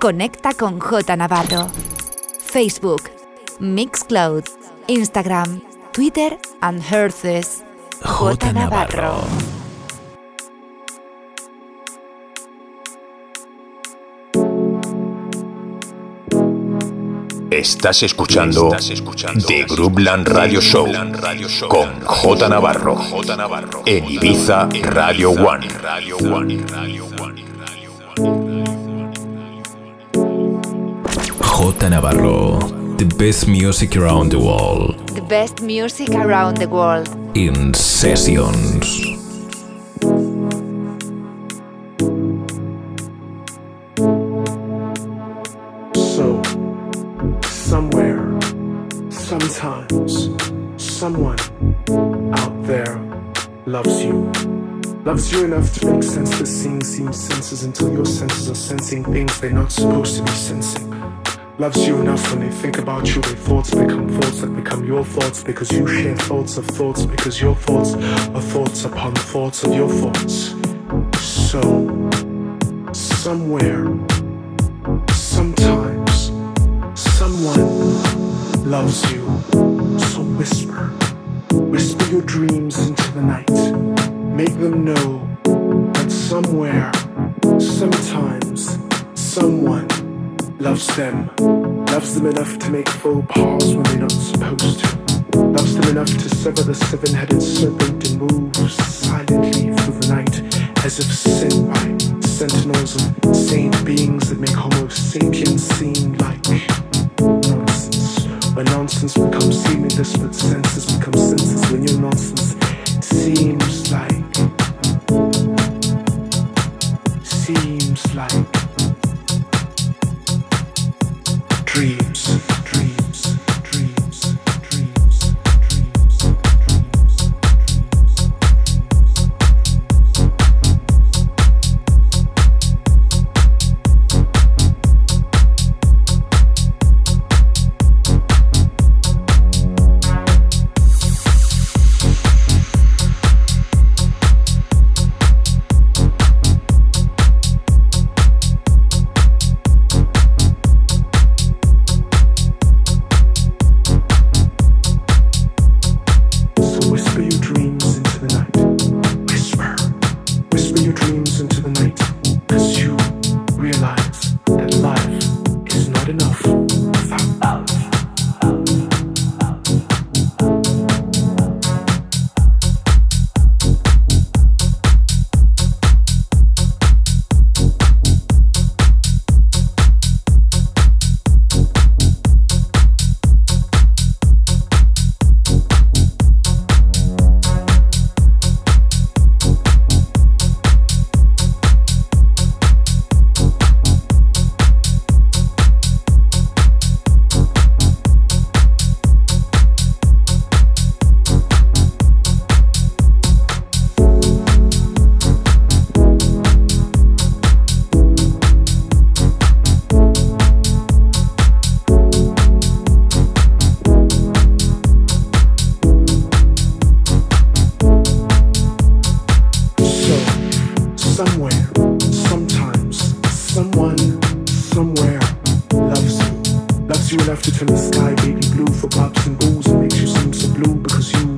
Conecta con J Navarro. Facebook, Mixcloud, Instagram, Twitter and Herces. J Navarro. Estás escuchando, The Groupland Radio Show, con J Navarro, en Ibiza Radio One. J Navarro, the best music around the world. The best music around the world. In sessions. So, somewhere, sometimes, someone out there loves you. Loves you enough to make sense that seeing seem senses until your senses are sensing things they're not supposed to be sensing. Loves you enough when they think about you, their thoughts become thoughts that become your thoughts because you share thoughts of thoughts because your thoughts are thoughts upon thoughts of your thoughts. So, somewhere, sometimes, someone loves you. So whisper, whisper your dreams into the night. Make them know that somewhere, sometimes, someone loves them. Loves them enough to make faux pas when they're not supposed to. Loves them enough to sever the seven headed serpent and move silently through the night as if sent by sentinels of saint beings that make Homo sapiens seem like nonsense. When nonsense becomes seemliness, but senses become senses when your nonsense seems like seems like dreams, you enough to turn the sky baby blue for pops and booze. It makes you seem so blue because you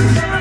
J.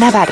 Habana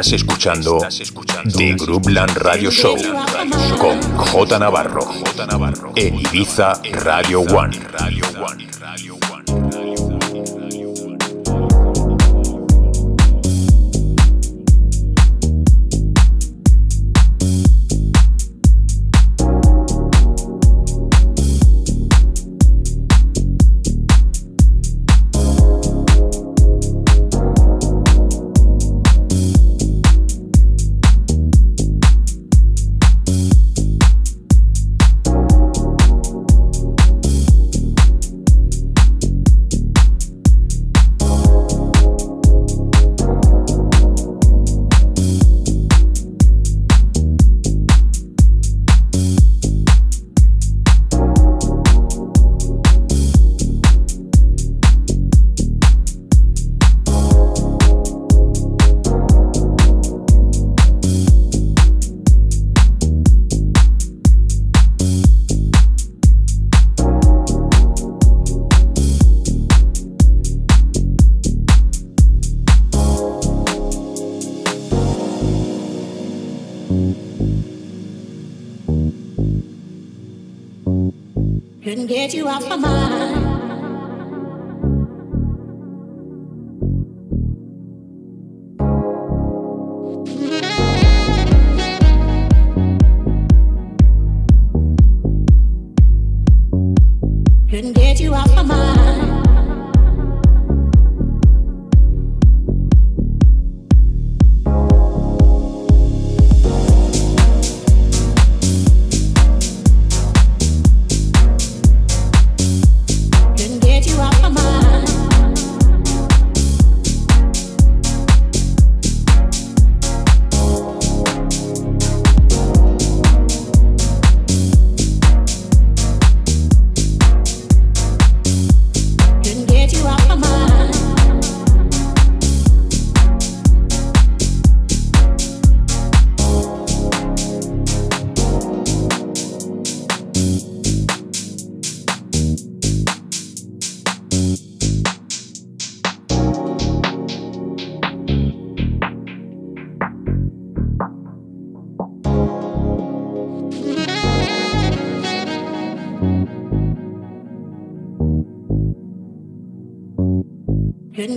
Estás escuchando The Groupland Radio Show con J. Navarro. en Ibiza Radio One.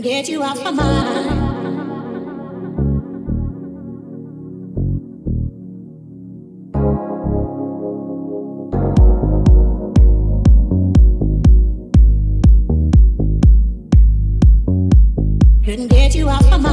get you out my mind. Couldn't get you out my mind.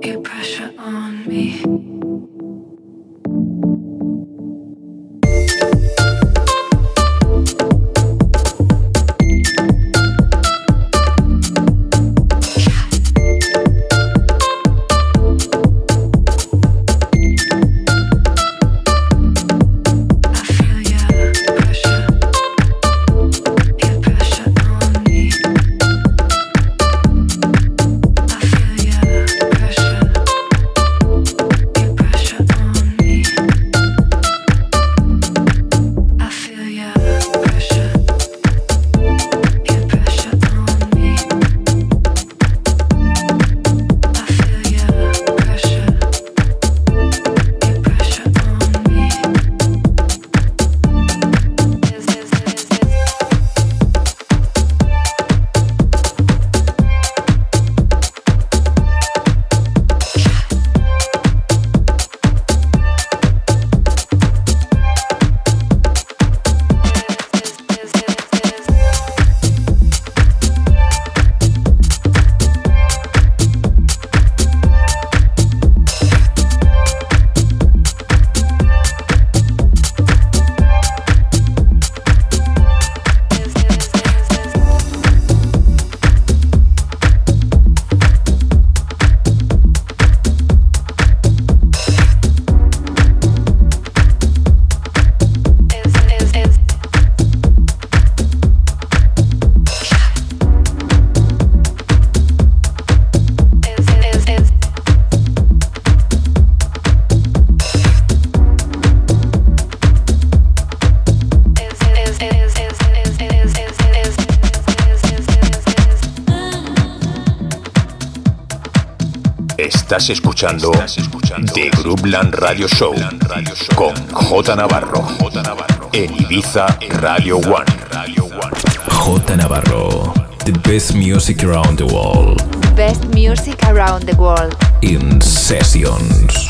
Estás escuchando, The Groupland Radio Show con J Navarro en Ibiza Radio One. J Navarro, the best music around the world. Best music around the world. In sessions.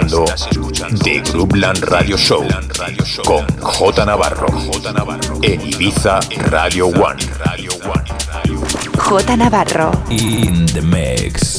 Escuchando The Groupland Radio Show con J Navarro en Ibiza Radio One. J Navarro. In the mix.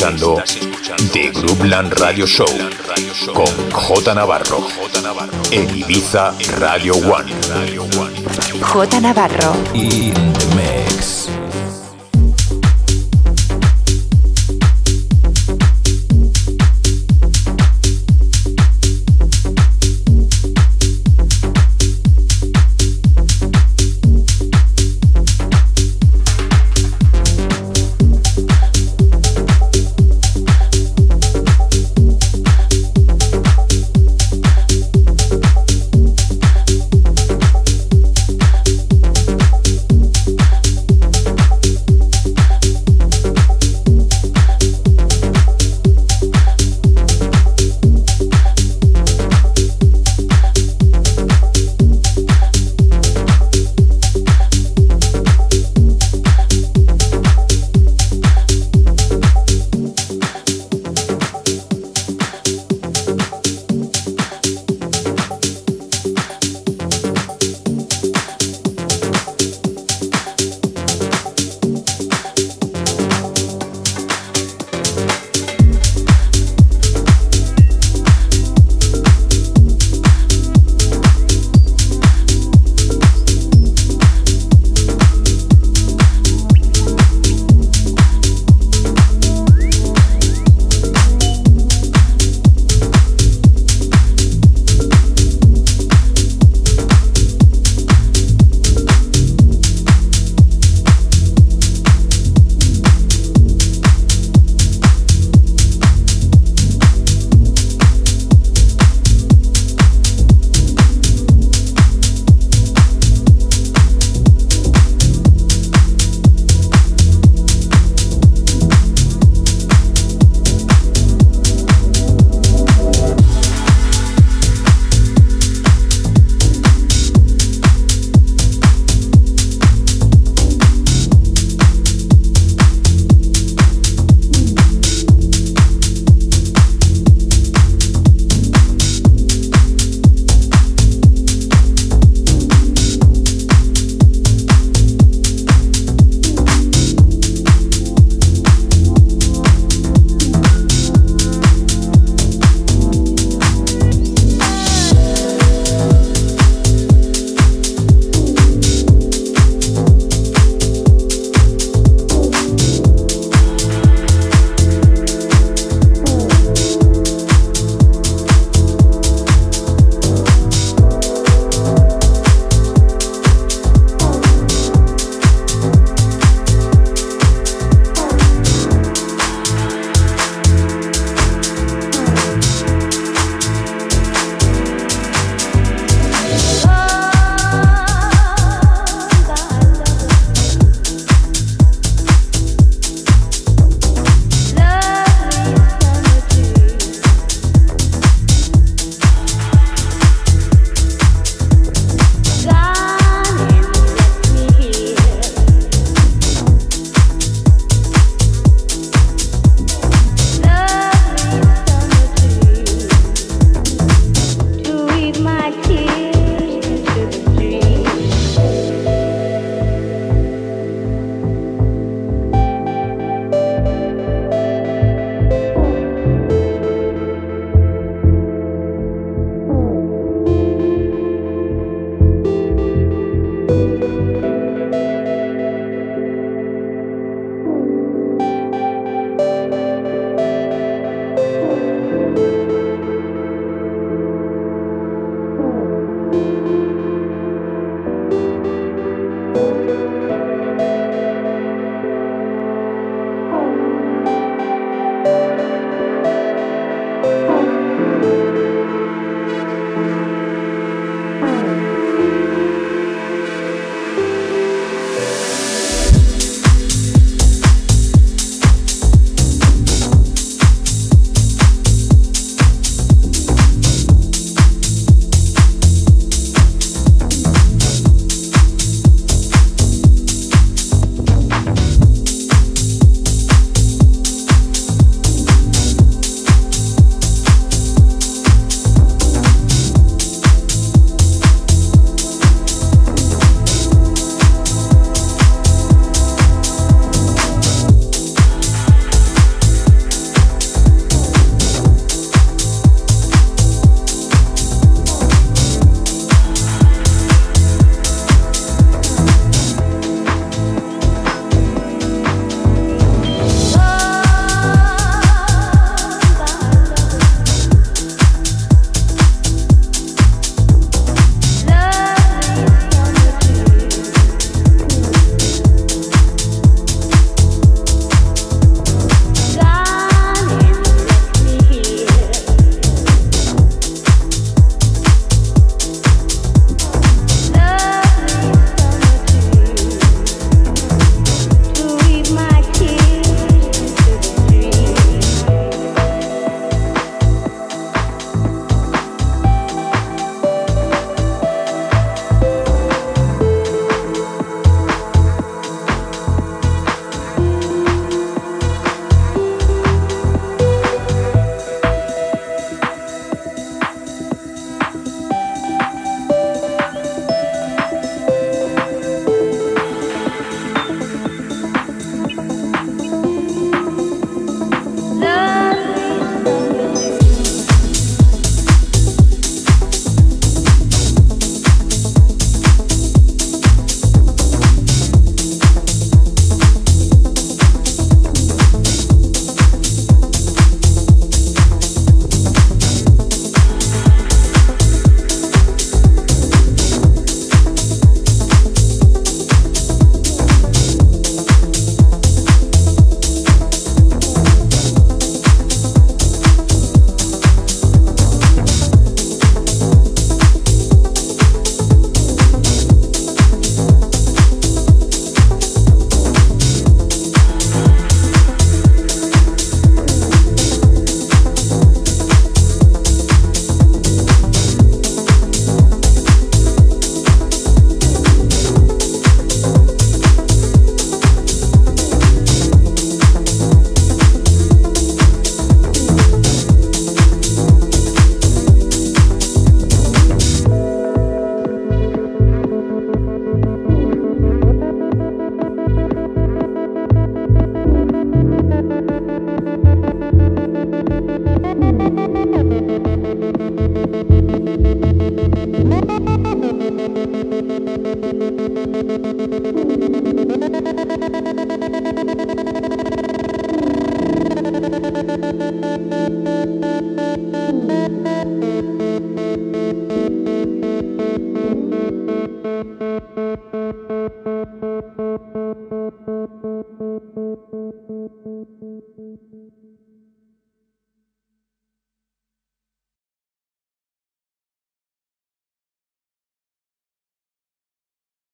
Escuchando The Groupland Radio Show con J Navarro en Ibiza Radio One. J Navarro. In the